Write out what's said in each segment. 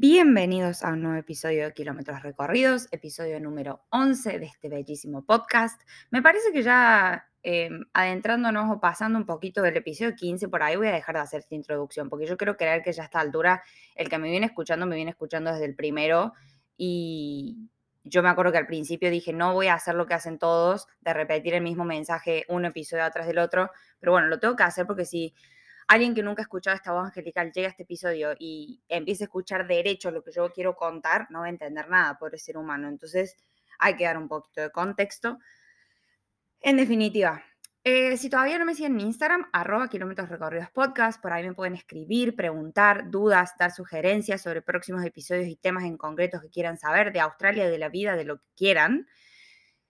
Bienvenidos a un nuevo episodio de Kilómetros Recorridos, episodio número 11 de este bellísimo podcast. Me parece que ya em, adentrándonos o pasando un poquito del episodio 15, por ahí voy a dejar de hacer esta introducción, porque yo quiero creer que ya a esta altura el que me viene escuchando me viene escuchando desde el primero y yo me acuerdo que al principio dije, no voy a hacer lo que hacen todos, de repetir el mismo mensaje un episodio atrás del otro, pero bueno, lo tengo que hacer porque si alguien que nunca ha escuchado esta voz angelical llega a este episodio y empieza a escuchar derecho lo que yo quiero contar, no va a entender nada por ser humano. Entonces hay que dar un poquito de contexto. En definitiva, eh, si todavía no me siguen en Instagram, arroba kilómetros recorridos podcast, por ahí me pueden escribir, preguntar, dudas, dar sugerencias sobre próximos episodios y temas en concretos que quieran saber de Australia, de la vida, de lo que quieran.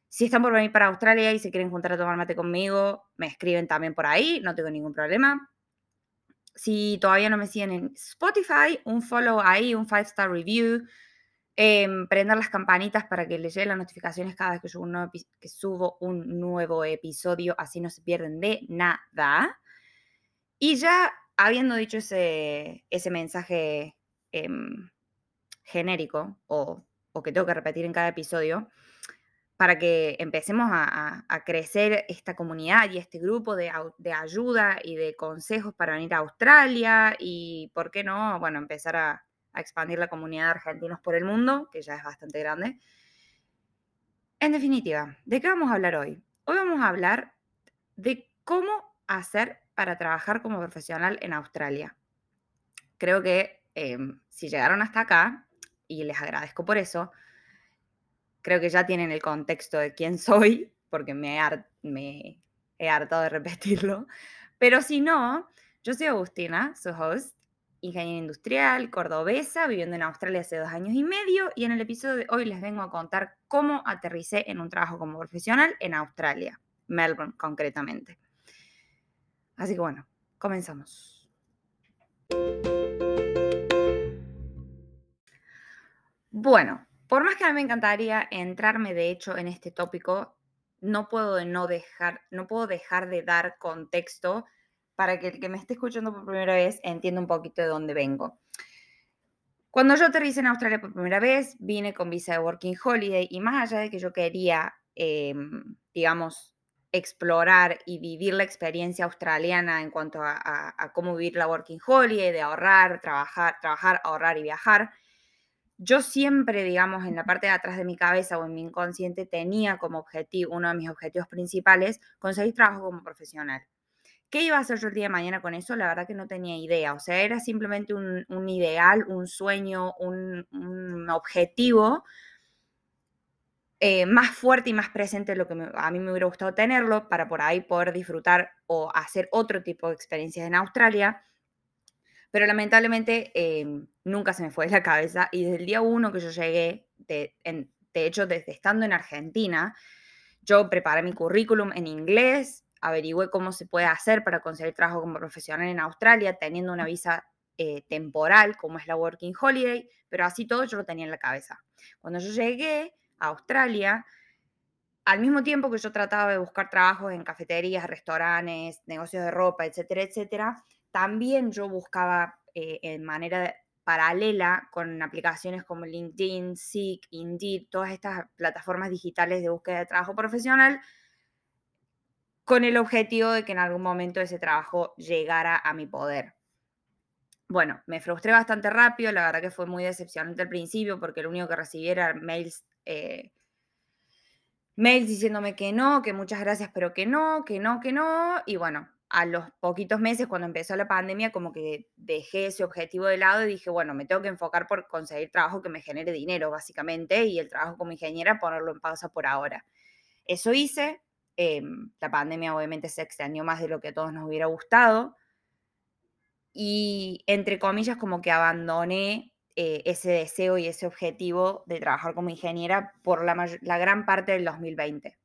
Si están por venir para Australia y se quieren juntar a tomar mate conmigo, me escriben también por ahí, no tengo ningún problema. Si todavía no me siguen en Spotify, un follow ahí, un five star review, em, prender las campanitas para que les lleguen las notificaciones cada vez que subo, un que subo un nuevo episodio, así no se pierden de nada. Y ya habiendo dicho ese, ese mensaje em, genérico o, o que tengo que repetir en cada episodio, para que empecemos a, crecer esta comunidad y este grupo de, ayuda y de consejos para venir a Australia y, ¿por qué no? Bueno, empezar a, expandir la comunidad de argentinos por el mundo, que ya es bastante grande. En definitiva, ¿de qué vamos a hablar hoy? Hoy vamos a hablar de cómo hacer para trabajar como profesional en Australia. Creo que em, si llegaron hasta acá, y les agradezco por eso, creo que ya tienen el contexto de quién soy, porque me, he hartado de repetirlo. Pero si no, yo soy Agustina, su host, ingeniera industrial, cordobesa, viviendo en Australia hace dos años y medio, y en el episodio de hoy les vengo a contar cómo aterricé en un trabajo como profesional en Australia, Melbourne concretamente. Así que bueno, comenzamos. Bueno, por más que a mí me encantaría entrarme de hecho en este tópico, no puedo, no dejar, no puedo dejar de dar contexto para que el que me esté escuchando por primera vez entienda un poquito de dónde vengo. Cuando yo aterricé en Australia por primera vez, vine con visa de Working Holiday y más allá de que yo quería, em, digamos, explorar y vivir la experiencia australiana en cuanto a, a, cómo vivir la Working Holiday, de ahorrar, trabajar, trabajar, ahorrar y viajar, yo siempre, digamos, en la parte de atrás de mi cabeza o en mi inconsciente tenía como objetivo, uno de mis objetivos principales, conseguir trabajo como profesional. ¿Qué iba a hacer yo el día de mañana con eso? La verdad que no tenía idea. O sea, era simplemente un, ideal, un sueño, un, objetivo eh, más fuerte y más presente de lo que a mí me hubiera gustado tenerlo para por ahí poder disfrutar o hacer otro tipo de experiencias en Australia pero lamentablemente em, nunca se me fue de la cabeza y desde el día uno que yo llegué, de, hecho desde estando en Argentina, yo preparé mi currículum en inglés, averigüé cómo se puede hacer para conseguir trabajo como profesional en Australia teniendo una visa eh, temporal como es la Working Holiday, pero así todo yo lo tenía en la cabeza. Cuando yo llegué a Australia, al mismo tiempo que yo trataba de buscar trabajos en cafeterías, restaurantes, negocios de ropa, etcétera, etcétera, también yo buscaba eh, en manera paralela con aplicaciones como LinkedIn, Seek, Indeed, todas estas plataformas digitales de búsqueda de trabajo profesional, con el objetivo de que en algún momento ese trabajo llegara a mi poder. Bueno, me frustré bastante rápido, la verdad que fue muy decepcionante al principio porque lo único que recibí era mails, eh, mails diciéndome que no, que muchas gracias, pero que no, que no, que no. Y bueno, a los poquitos meses, cuando empezó la pandemia, como que dejé ese objetivo de lado y dije, bueno, me tengo que enfocar por conseguir trabajo que me genere dinero, básicamente, y el trabajo como ingeniera ponerlo en pausa por ahora. Eso hice. Em, la pandemia obviamente se extendió más de lo que a todos nos hubiera gustado. Y entre comillas, como que abandoné eh, ese deseo y ese objetivo de trabajar como ingeniera por la, la gran parte del 2020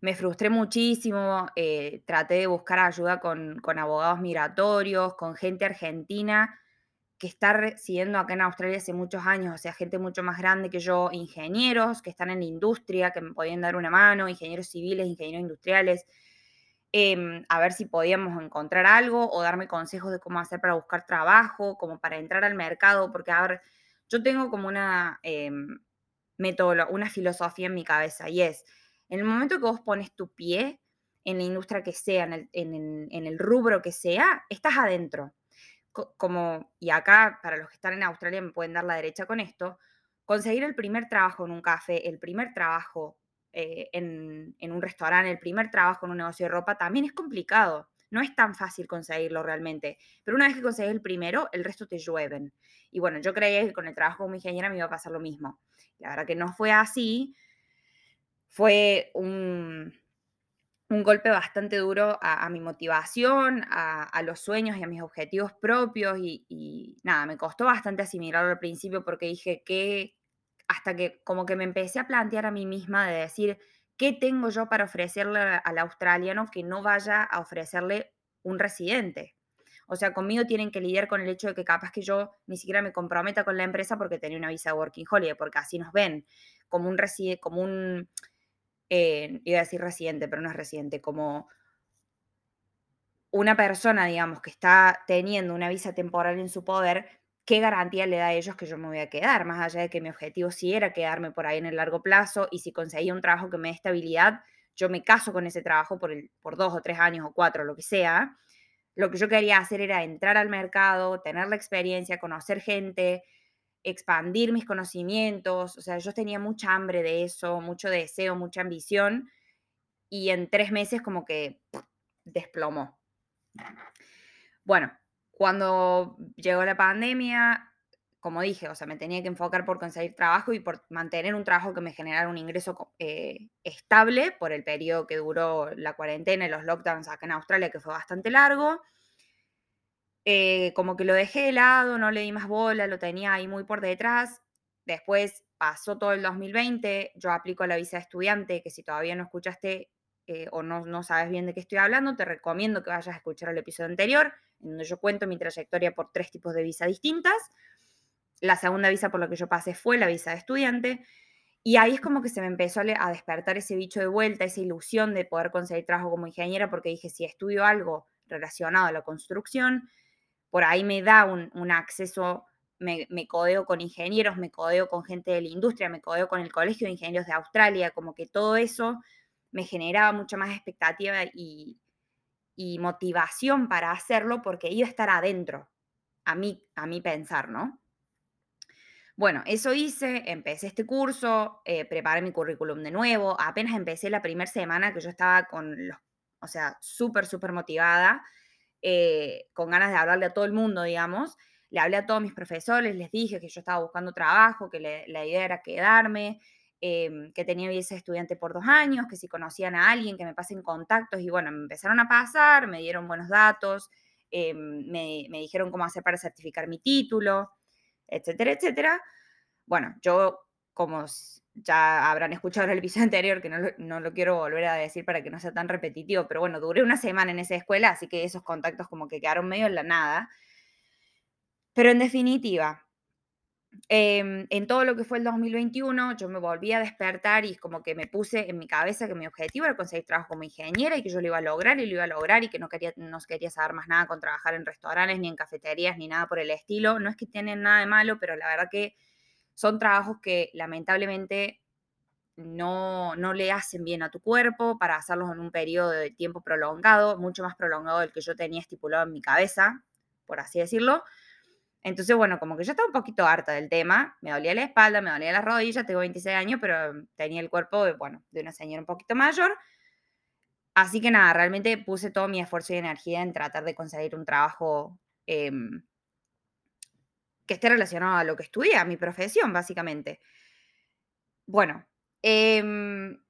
me frustré muchísimo, eh, traté de buscar ayuda con, abogados migratorios, con gente argentina que está residiendo acá en Australia hace muchos años, o sea, gente mucho más grande que yo, ingenieros que están en la industria, que me podían dar una mano, ingenieros civiles, ingenieros industriales. em, a ver si podíamos encontrar algo o darme consejos de cómo hacer para buscar trabajo, como para entrar al mercado, porque a ver, yo tengo como una método, una filosofía en mi cabeza y es, en el momento que vos pones tu pie en la industria que sea, en el, rubro que sea, estás adentro. Como, y acá, para los que están en Australia, me pueden dar la derecha con esto, conseguir el primer trabajo en un café, el primer trabajo eh, en, un restaurante, el primer trabajo en un negocio de ropa, también es complicado. No es tan fácil conseguirlo realmente. Pero una vez que consigues el primero, el resto te llueven. Y bueno, yo creía que con el trabajo como ingeniera me iba a pasar lo mismo. La verdad que no fue así. Fue un, un golpe bastante duro a, mi motivación, a, los sueños y a mis objetivos propios. Y, nada, me costó bastante asimilarlo al principio porque dije que hasta que como que me empecé a plantear a mí misma de decir, ¿qué tengo yo para ofrecerle al australiano que no vaya a ofrecerle un residente? O sea, conmigo tienen que lidiar con el hecho de que capaz que yo ni siquiera me comprometa con la empresa porque tenía una visa de Working Holiday, porque así nos ven como un residente, como un, eh, iba a decir residente, pero no es residente, como una persona, digamos, que está teniendo una visa temporal en su poder, ¿qué garantía le da a ellos que yo me voy a quedar? Más allá de que mi objetivo sí era quedarme por ahí en el largo plazo y si conseguía un trabajo que me dé estabilidad, yo me caso con ese trabajo por dos o tres años o cuatro, lo que sea. Lo que yo quería hacer era entrar al mercado, tener la experiencia, conocer gente, expandir mis conocimientos. O sea, yo tenía mucha hambre de eso, mucho deseo, mucha ambición y en tres meses como que desplomó. Bueno, cuando llegó la pandemia, como dije, o sea, me tenía que enfocar por conseguir trabajo y por mantener un trabajo que me generara un ingreso eh, estable por el periodo que duró la cuarentena y los lockdowns acá en Australia, que fue bastante largo. Eh, como que lo dejé de lado, no le di más bola, lo tenía ahí muy por detrás. Después pasó todo el 2020, yo aplico la visa de estudiante, que si todavía no escuchaste eh, o no, no sabes bien de qué estoy hablando, te recomiendo que vayas a escuchar el episodio anterior en donde yo cuento mi trayectoria por tres tipos de visa distintas. La segunda visa por la que yo pasé fue la visa de estudiante. Y ahí es como que se me empezó a despertar ese bicho de vuelta, esa ilusión de poder conseguir trabajo como ingeniera, porque dije, si estudio algo relacionado a la construcción, por ahí me da un, acceso, me, me, codeo con ingenieros, me codeo con gente de la industria, me codeo con el Colegio de Ingenieros de Australia, como que todo eso me generaba mucha más expectativa y, motivación para hacerlo porque iba a estar adentro, a mí, a mí pensar, ¿no? Bueno, eso hice, empecé este curso, eh, preparé mi currículum de nuevo, apenas empecé la primera semana que yo estaba con los, o sea, súper, súper motivada, eh, con ganas de hablarle a todo el mundo, digamos. Le hablé a todos mis profesores, les dije que yo estaba buscando trabajo, que la idea era quedarme, Em, que tenía visa estudiante por dos años, que si conocían a alguien, que me pasen contactos, y bueno, me empezaron a pasar, me dieron buenos datos, em, me, dijeron cómo hacer para certificar mi título, etcétera, etcétera. Bueno, yo, como ya habrán escuchado el episodio anterior, que no lo, no lo quiero volver a decir para que no sea tan repetitivo, pero bueno, duré una semana en esa escuela, así que esos contactos como que quedaron medio en la nada. Pero en definitiva, Em, en todo lo que fue el 2021, yo me volví a despertar y como que me puse en mi cabeza que mi objetivo era conseguir trabajo como ingeniera y que yo lo iba a lograr y lo iba a lograr y que no quería, no quería saber más nada con trabajar en restaurantes, ni en cafeterías, ni nada por el estilo. No es que tienen nada de malo, pero la verdad que son trabajos que lamentablemente no, no le hacen bien a tu cuerpo para hacerlos en un periodo de tiempo prolongado, mucho más prolongado del que yo tenía estipulado en mi cabeza, por así decirlo. Entonces, bueno, como que yo estaba un poquito harta del tema, me dolía la espalda, me dolía las rodillas, tengo 26 años, pero tenía el cuerpo, de, bueno, de una señora un poquito mayor. Así que nada, realmente puse todo mi esfuerzo y energía en tratar de conseguir un trabajo em, que esté relacionado a lo que estudié, a mi profesión, básicamente. Bueno, em,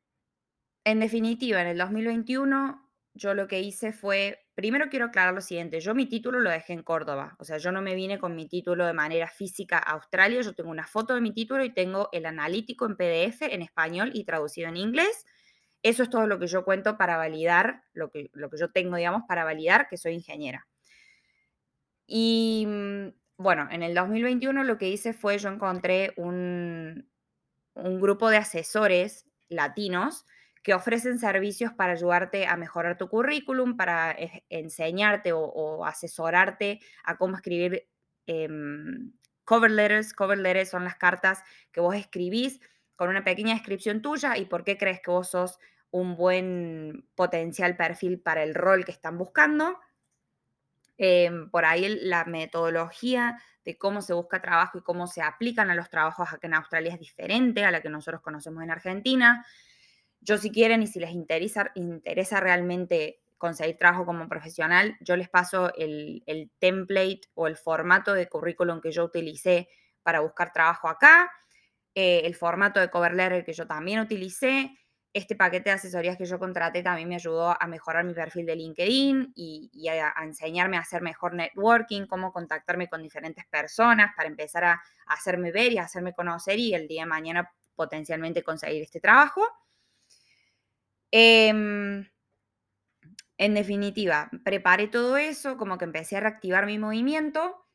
en definitiva, en el 2021 yo lo que hice fue Primero quiero aclarar lo siguiente, yo mi título lo dejé en Córdoba, o sea, yo no me vine con mi título de manera física a Australia, yo tengo una foto de mi título y tengo el analítico en PDF en español y traducido en inglés. Eso es todo lo que yo cuento para validar, lo que, lo que yo tengo, digamos, para validar que soy ingeniera. Y mm, bueno, en el 2021 lo que hice fue, yo encontré un, un grupo de asesores latinos que ofrecen servicios para ayudarte a mejorar tu currículum, para enseñarte o, asesorarte a cómo escribir em, cover letters. Cover letters son las cartas que vos escribís con una pequeña descripción tuya y por qué crees que vos sos un buen potencial perfil para el rol que están buscando. Em, por ahí la metodología de cómo se busca trabajo y cómo se aplican a los trabajos acá en Australia es diferente a la que nosotros conocemos en Argentina. Yo si quieren y si les interesa, realmente conseguir trabajo como profesional, yo les paso el, template o el formato de currículum que yo utilicé para buscar trabajo acá, eh, el formato de cover letter que yo también utilicé, este paquete de asesorías que yo contraté también me ayudó a mejorar mi perfil de LinkedIn y, a, enseñarme a hacer mejor networking, cómo contactarme con diferentes personas para empezar a, hacerme ver y a hacerme conocer y el día de mañana potencialmente conseguir este trabajo. Em, en definitiva, preparé todo eso, como que empecé a reactivar mi movimiento.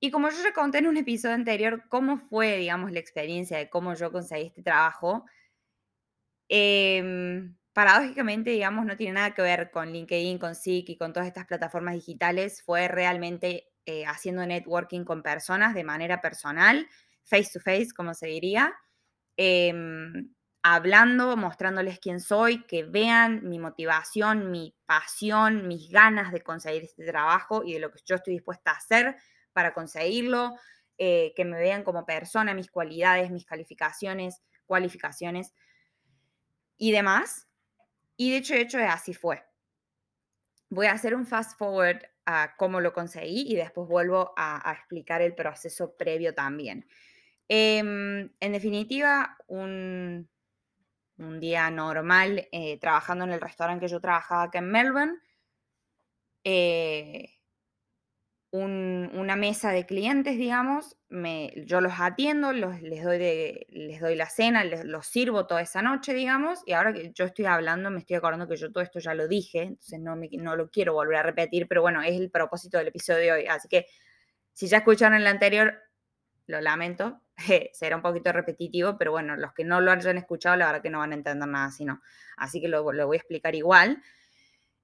Y como yo ya conté en un episodio anterior cómo fue, digamos, la experiencia de cómo yo conseguí este trabajo, em, paradójicamente, digamos, no tiene nada que ver con LinkedIn, con Seek y con todas estas plataformas digitales. Fue realmente eh, haciendo networking con personas de manera personal, face to face, como se diría. Em, hablando, mostrándoles quién soy, que vean mi motivación, mi pasión, mis ganas de conseguir este trabajo y de lo que yo estoy dispuesta a hacer para conseguirlo, eh, que me vean como persona, mis cualidades, mis calificaciones, cualificaciones y demás. Y de hecho, de hecho, así fue. Voy a hacer un fast forward a cómo lo conseguí y después vuelvo a, explicar el proceso previo también. Em, en definitiva, un, un día normal eh, trabajando en el restaurante que yo trabajaba acá en Melbourne. Eh, una mesa de clientes, digamos, yo los atiendo, les, doy les doy la cena, les, los sirvo toda esa noche, digamos, y ahora que yo estoy hablando, me estoy acordando que yo todo esto ya lo dije, entonces no, me, no lo quiero volver a repetir, pero bueno, es el propósito del episodio de hoy, así que si ya escucharon el anterior, lo lamento, será un poquito repetitivo, pero bueno, los que no lo hayan escuchado, la verdad que no van a entender nada sino. Así que lo, voy a explicar igual.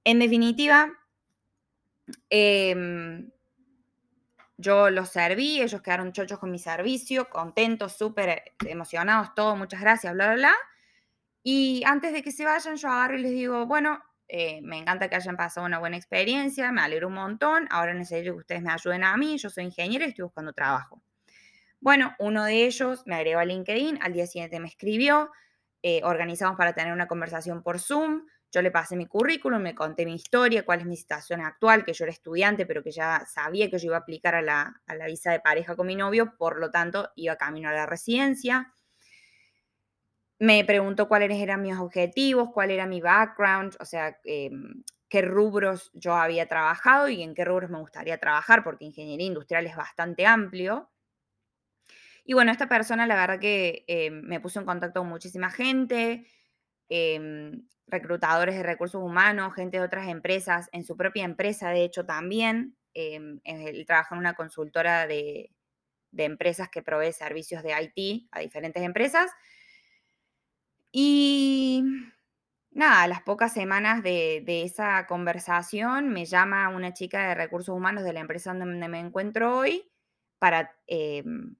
En definitiva, em, yo los serví, ellos quedaron chochos con mi servicio, contentos, súper emocionados, todo, muchas gracias, bla, bla, bla. Y antes de que se vayan, yo agarro y les digo, bueno, eh, me encanta que hayan pasado una buena experiencia, me alegro un montón, ahora necesito que ustedes me ayuden a mí, yo soy ingeniero y estoy buscando trabajo. Bueno, uno de ellos me agregó a LinkedIn, al día siguiente me escribió, eh, organizamos para tener una conversación por Zoom, yo le pasé mi currículum, me conté mi historia, cuál es mi situación actual, que yo era estudiante, pero que ya sabía que yo iba a aplicar a la, visa de pareja con mi novio, por lo tanto iba camino a la residencia. Me preguntó cuáles eran mis objetivos, cuál era mi background, o sea, em, qué rubros yo había trabajado y en qué rubros me gustaría trabajar, porque ingeniería industrial es bastante amplio. Y bueno, esta persona la verdad que eh, me puso en contacto con muchísima gente, em, reclutadores de recursos humanos, gente de otras empresas, en su propia empresa de hecho también. Él trabaja en una consultora de, empresas que provee servicios de IT a diferentes empresas. Y nada, a las pocas semanas de, esa conversación me llama una chica de recursos humanos de la empresa donde me encuentro hoy para em,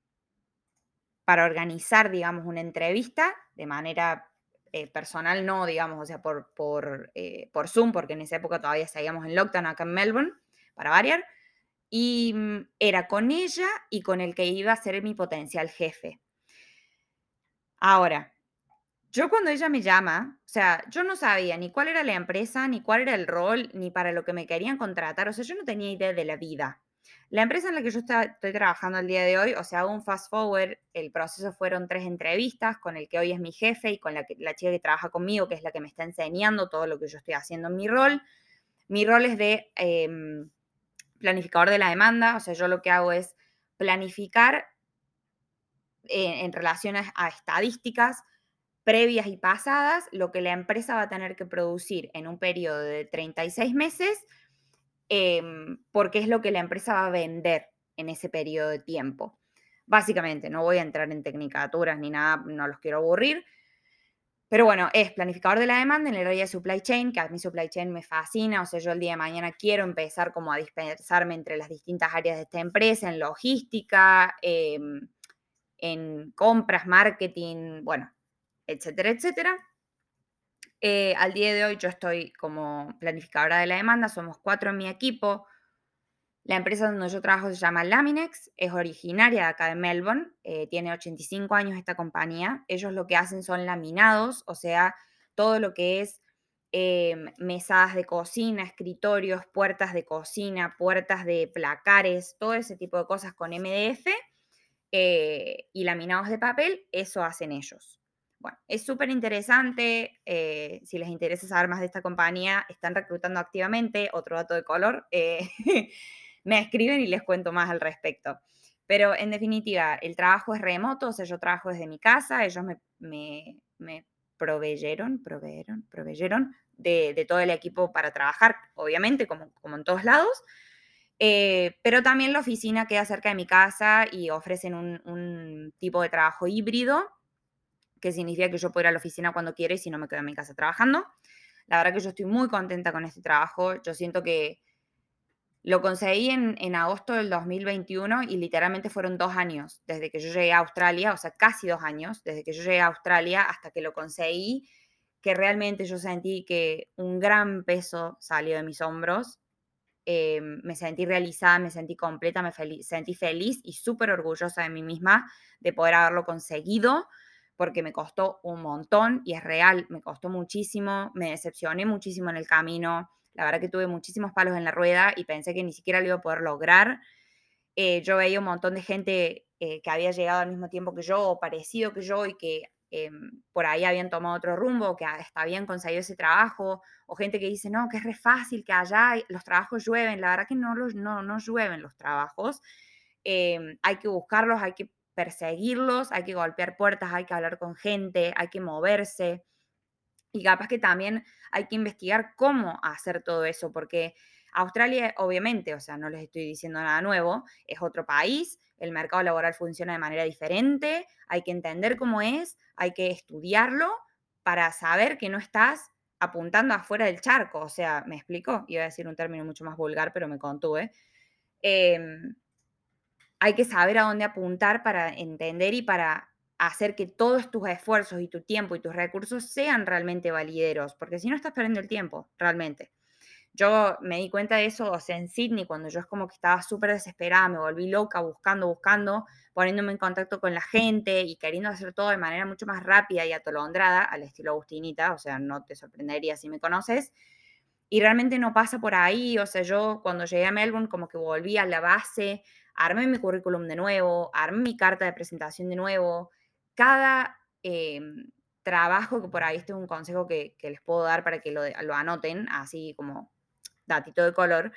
para organizar, digamos, una entrevista de manera eh, personal, no, digamos, o sea, por, por, eh, por, Zoom, porque en esa época todavía seguíamos en lockdown acá en Melbourne, para variar, y mm, era con ella y con el que iba a ser mi potencial jefe. Ahora, yo cuando ella me llama, o sea, yo no sabía ni cuál era la empresa, ni cuál era el rol, ni para lo que me querían contratar, o sea, yo no tenía idea de la vida. La empresa en la que yo estoy trabajando el día de hoy, o sea, un fast forward, el proceso fueron tres entrevistas con el que hoy es mi jefe y con la, la chica que trabaja conmigo, que es la que me está enseñando todo lo que yo estoy haciendo en mi rol. Mi rol es de em, planificador de la demanda, o sea, yo lo que hago es planificar eh, en relación a estadísticas previas y pasadas lo que la empresa va a tener que producir en un periodo de 36 meses Em, porque es lo que la empresa va a vender en ese periodo de tiempo. Básicamente, no voy a entrar en tecnicaturas ni nada, no los quiero aburrir, Pero bueno, es planificador de la demanda en el área de supply chain, que a mí supply chain me fascina, o sea, yo el día de mañana quiero empezar como a dispersarme entre las distintas áreas de esta empresa, en logística, em, en compras, marketing, bueno, etcétera, etcétera. Eh, al día de hoy yo estoy como planificadora de la demanda, somos cuatro en mi equipo. La empresa donde yo trabajo se llama Laminex, es originaria de acá de Melbourne, eh, tiene 85 años esta compañía. Ellos lo que hacen son laminados, o sea, todo lo que es em, mesadas de cocina, escritorios, puertas de cocina, puertas de placares, todo ese tipo de cosas con MDF eh, y laminados de papel, eso hacen ellos. Bueno, es súper interesante. Eh, si les interesa saber más de esta compañía, están reclutando activamente. Otro dato de color. Eh, me escriben y les cuento más al respecto. Pero en definitiva, el trabajo es remoto, o sea, yo trabajo desde mi casa, ellos me, me, proveyeron, proveyeron, proveyeron de, todo el equipo para trabajar, obviamente, como, como en todos lados. Eh, pero también la oficina queda cerca de mi casa y ofrecen un, un tipo de trabajo híbrido que significa que yo puedo ir a la oficina cuando quiera y si no me quedo en mi casa trabajando. La verdad que yo estoy muy contenta con este trabajo. Yo siento que lo conseguí en, en, agosto del 2021 y literalmente fueron dos años desde que yo llegué a Australia, o sea, casi dos años desde que yo llegué a Australia hasta que lo conseguí, que realmente yo sentí que un gran peso salió de mis hombros. Eh, me sentí realizada, me sentí completa, me sentí feliz y súper orgullosa de mí misma de poder haberlo conseguido porque me costó un montón y es real, me costó muchísimo, me decepcioné muchísimo en el camino, la verdad que tuve muchísimos palos en la rueda y pensé que ni siquiera lo iba a poder lograr. Eh, yo veía un montón de gente eh, que había llegado al mismo tiempo que yo o parecido que yo y que em, por ahí habían tomado otro rumbo, que hasta habían conseguido ese trabajo, o gente que dice, no, que es re fácil, que allá los trabajos llueven. La verdad que no, los, no, no llueven los trabajos. Em, hay que buscarlos, hay que perseguirlos, hay que golpear puertas, hay que hablar con gente, hay que moverse. Y capaz que también hay que investigar cómo hacer todo eso, porque Australia, obviamente, o sea, no les estoy diciendo nada nuevo, es otro país, el mercado laboral funciona de manera diferente, hay que entender cómo es, hay que estudiarlo para saber que no estás apuntando afuera del charco, o sea, ¿me explico? Iba a decir un término mucho más vulgar, pero me contuve. Eh, hay que saber a dónde apuntar para entender y para hacer que todos tus esfuerzos y tu tiempo y tus recursos sean realmente valideros, porque si no estás perdiendo el tiempo, realmente. Yo me di cuenta de eso, en Sydney, cuando yo es como que estaba súper desesperada, me volví loca buscando, buscando, poniéndome en contacto con la gente y queriendo hacer todo de manera mucho más rápida y atolondrada, al estilo Agustinita, o sea, no te sorprendería si me conoces. Y realmente no pasa por ahí, o sea, yo cuando llegué a Melbourne como que volví a la base, armé mi currículum de nuevo, armé mi carta de presentación de nuevo. Cada em, trabajo, que por ahí este es un consejo que, les puedo dar para que lo, anoten, así como datito de color.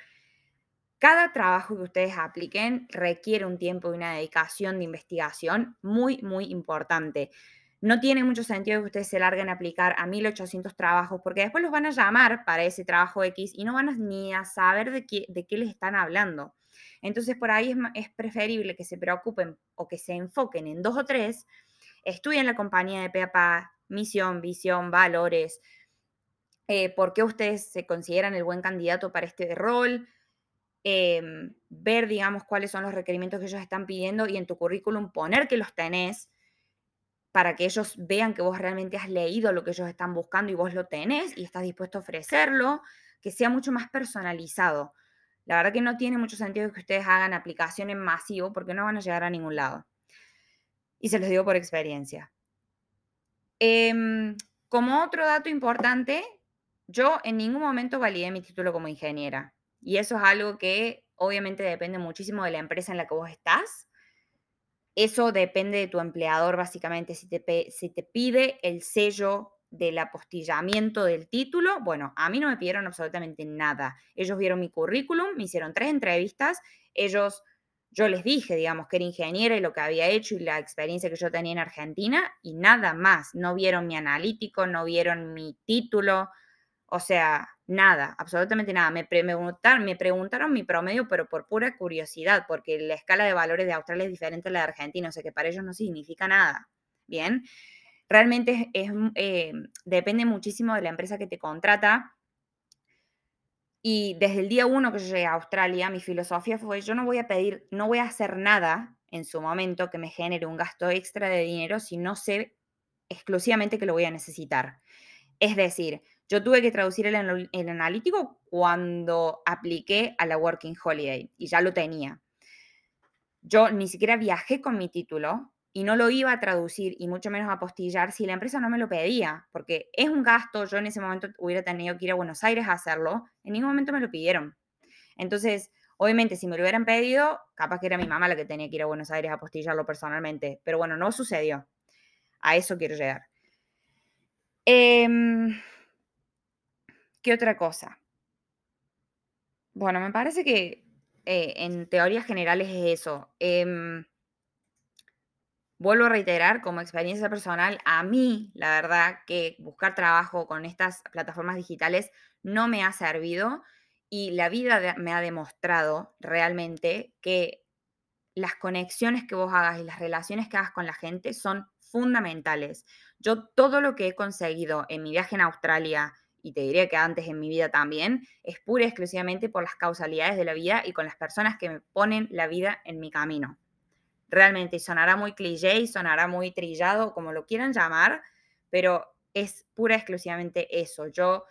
Cada trabajo que ustedes apliquen requiere un tiempo y una dedicación de investigación muy, muy importante. No tiene mucho sentido que ustedes se larguen a aplicar a 1800 trabajos porque después los van a llamar para ese trabajo X y no van a, ni a saber de qué les están hablando. Entonces, por ahí es, preferible que se preocupen o que se enfoquen en dos o tres, estudien la compañía de PAPA, misión, visión, valores, eh, por qué ustedes se consideran el buen candidato para este rol, em, ver, digamos, cuáles son los requerimientos que ellos están pidiendo y en tu currículum poner que los tenés para que ellos vean que vos realmente has leído lo que ellos están buscando y vos lo tenés y estás dispuesto a ofrecerlo, que sea mucho más personalizado. La verdad que no tiene mucho sentido que ustedes hagan aplicaciones masivo porque no van a llegar a ningún lado. Y se los digo por experiencia. Em, como otro dato importante, yo en ningún momento validé mi título como ingeniera. Y eso es algo que obviamente depende muchísimo de la empresa en la que vos estás. Eso depende de tu empleador, básicamente. Si te, si te pide el sello del apostillamiento del título, bueno, a mí no me pidieron absolutamente nada. Ellos vieron mi currículum, me hicieron tres entrevistas, ellos, yo les dije, digamos, que era ingeniera y lo que había hecho y la experiencia que yo tenía en Argentina y nada más. No vieron mi analítico, no vieron mi título, o sea, nada, absolutamente nada. Me, preguntaron, me preguntaron mi promedio, pero por pura curiosidad, porque la escala de valores de Australia es diferente a la de Argentina, o sea que para ellos no significa nada. Bien. Realmente es, eh, depende muchísimo de la empresa que te contrata. Y desde el día uno que yo llegué a Australia, mi filosofía fue, yo no voy a pedir, no voy a hacer nada en su momento que me genere un gasto extra de dinero si no sé exclusivamente que lo voy a necesitar. Es decir, yo tuve que traducir el, el analítico cuando apliqué a la Working Holiday y ya lo tenía. Yo ni siquiera viajé con mi título y no lo iba a traducir y mucho menos a apostillar si la empresa no me lo pedía, porque es un gasto, yo en ese momento hubiera tenido que ir a Buenos Aires a hacerlo, en ningún momento me lo pidieron. Entonces, obviamente, si me lo hubieran pedido, capaz que era mi mamá la que tenía que ir a Buenos Aires a apostillarlo personalmente, pero bueno, no sucedió. A eso quiero llegar. Em, ¿Qué otra cosa? Bueno, me parece que eh, en teorías generales es eso. Em, vuelvo a reiterar, como experiencia personal, a mí, la verdad, que buscar trabajo con estas plataformas digitales no me ha servido y la vida me ha demostrado realmente que las conexiones que vos hagas y las relaciones que hagas con la gente son fundamentales. Yo todo lo que he conseguido en mi viaje en Australia, y te diría que antes en mi vida también, es pura y exclusivamente por las causalidades de la vida y con las personas que me ponen la vida en mi camino. Realmente sonará muy cliché y sonará muy trillado, como lo quieran llamar, pero es pura y exclusivamente eso. Yo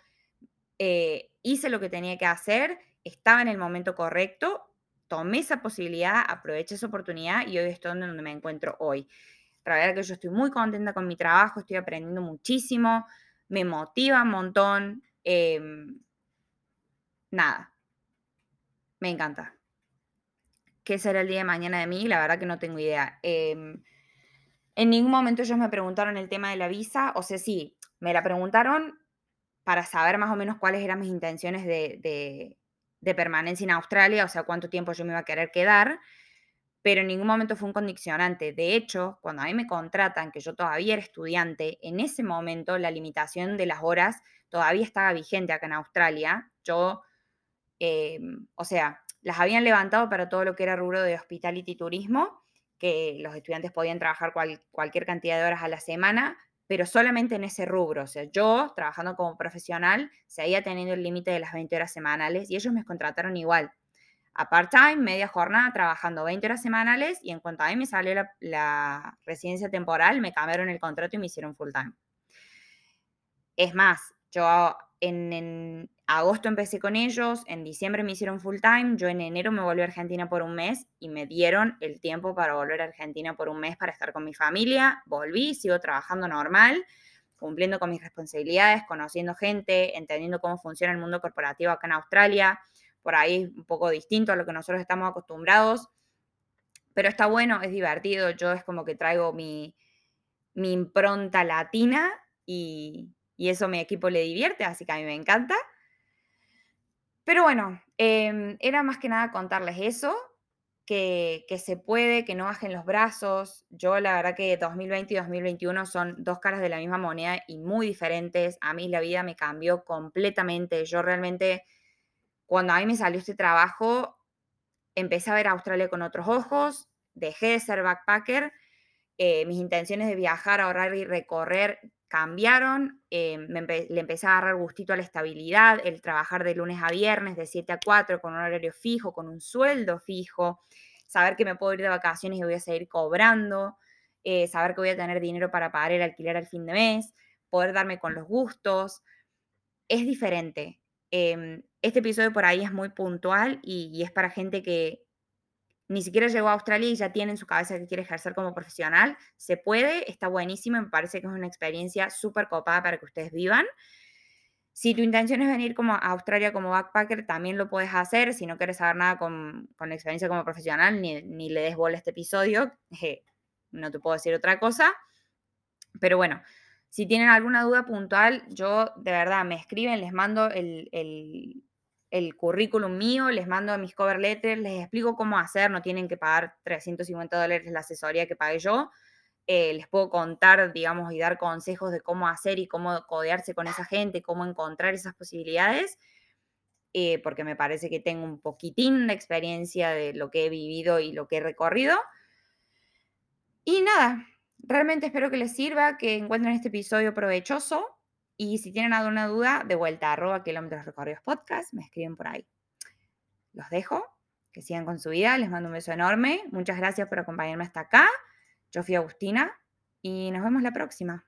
eh, hice lo que tenía que hacer, estaba en el momento correcto, tomé esa posibilidad, aproveché esa oportunidad y hoy estoy donde me encuentro hoy. La verdad que yo estoy muy contenta con mi trabajo, estoy aprendiendo muchísimo, me motiva un montón. Em, nada, me encanta. ¿Qué será el día de mañana de mí? La verdad que no tengo idea. Em, en ningún momento ellos me preguntaron el tema de la visa, o sea, sí, me la preguntaron para saber más o menos cuáles eran mis intenciones de, de permanencia en Australia, o sea, cuánto tiempo yo me iba a querer quedar pero en ningún momento fue un condicionante. De hecho, cuando a mí me contratan, que yo todavía era estudiante, en ese momento la limitación de las horas todavía estaba vigente acá en Australia. Yo, em, o sea, las habían levantado para todo lo que era rubro de hospitality y turismo, que los estudiantes podían trabajar cualquier cantidad de horas a la semana, pero solamente en ese rubro. O sea, yo, trabajando como profesional, seguía teniendo el límite de las 20 horas semanales y ellos me contrataron igual a part-time, media jornada, trabajando 20 horas semanales y en cuanto a mí me salió la, residencia temporal, me cambiaron el contrato y me hicieron full-time. Es más, yo en, agosto empecé con ellos, en diciembre me hicieron full-time, yo en enero me volví a Argentina por un mes y me dieron el tiempo para volver a Argentina por un mes para estar con mi familia, volví, sigo trabajando normal cumpliendo con mis responsabilidades, conociendo gente, entendiendo cómo funciona el mundo corporativo acá en Australia, por ahí un poco distinto a lo que nosotros estamos acostumbrados, pero está bueno, es divertido, yo es como que traigo mi, impronta latina y, eso a mi equipo le divierte, así que a mí me encanta. Pero bueno, em, era más que nada contarles eso, que, que, se puede, que no bajen los brazos. Yo la verdad que 2020 y 2021 son dos caras de la misma moneda y muy diferentes. A mí la vida me cambió completamente. Yo realmente cuando a mí me salió este trabajo, empecé a ver Australia con otros ojos, dejé de ser backpacker, eh, mis intenciones de viajar, ahorrar y recorrer cambiaron, eh, le empecé a agarrar gustito a la estabilidad, el trabajar de lunes a viernes, de 7 a 4, con un horario fijo, con un sueldo fijo, saber que me puedo ir de vacaciones y voy a seguir cobrando, eh, saber que voy a tener dinero para pagar el alquiler al fin de mes, poder darme con los gustos. Es diferente. Em, este episodio por ahí es muy puntual y, es para gente que ni siquiera llegó a Australia y ya tiene en su cabeza que quiere ejercer como profesional. Se puede, está buenísimo, me parece que es una experiencia súper copada para que ustedes vivan. Si tu intención es venir como a Australia como backpacker, también lo puedes hacer. Si no quieres saber nada con, con experiencia como profesional, ni, ni le des bola a este episodio, no te puedo decir otra cosa. Pero bueno, si tienen alguna duda puntual, yo de verdad me escriben, les mando el, el currículum mío, les mando mis cover letters, les explico cómo hacer, no tienen que pagar 350 dólares la asesoría que pagué yo. Eh, les puedo contar, digamos, y dar consejos de cómo hacer y cómo codearse con esa gente, cómo encontrar esas posibilidades, eh, porque me parece que tengo un poquitín de experiencia de lo que he vivido y lo que he recorrido. Y nada, realmente espero que les sirva, que encuentren este episodio provechoso. Y si tienen alguna duda, de vuelta, arroba kilómetros recorridos podcast, me escriben por ahí. Los dejo, que sigan con su vida, les mando un beso enorme, muchas gracias por acompañarme hasta acá. Yo fui Agustina y nos vemos la próxima.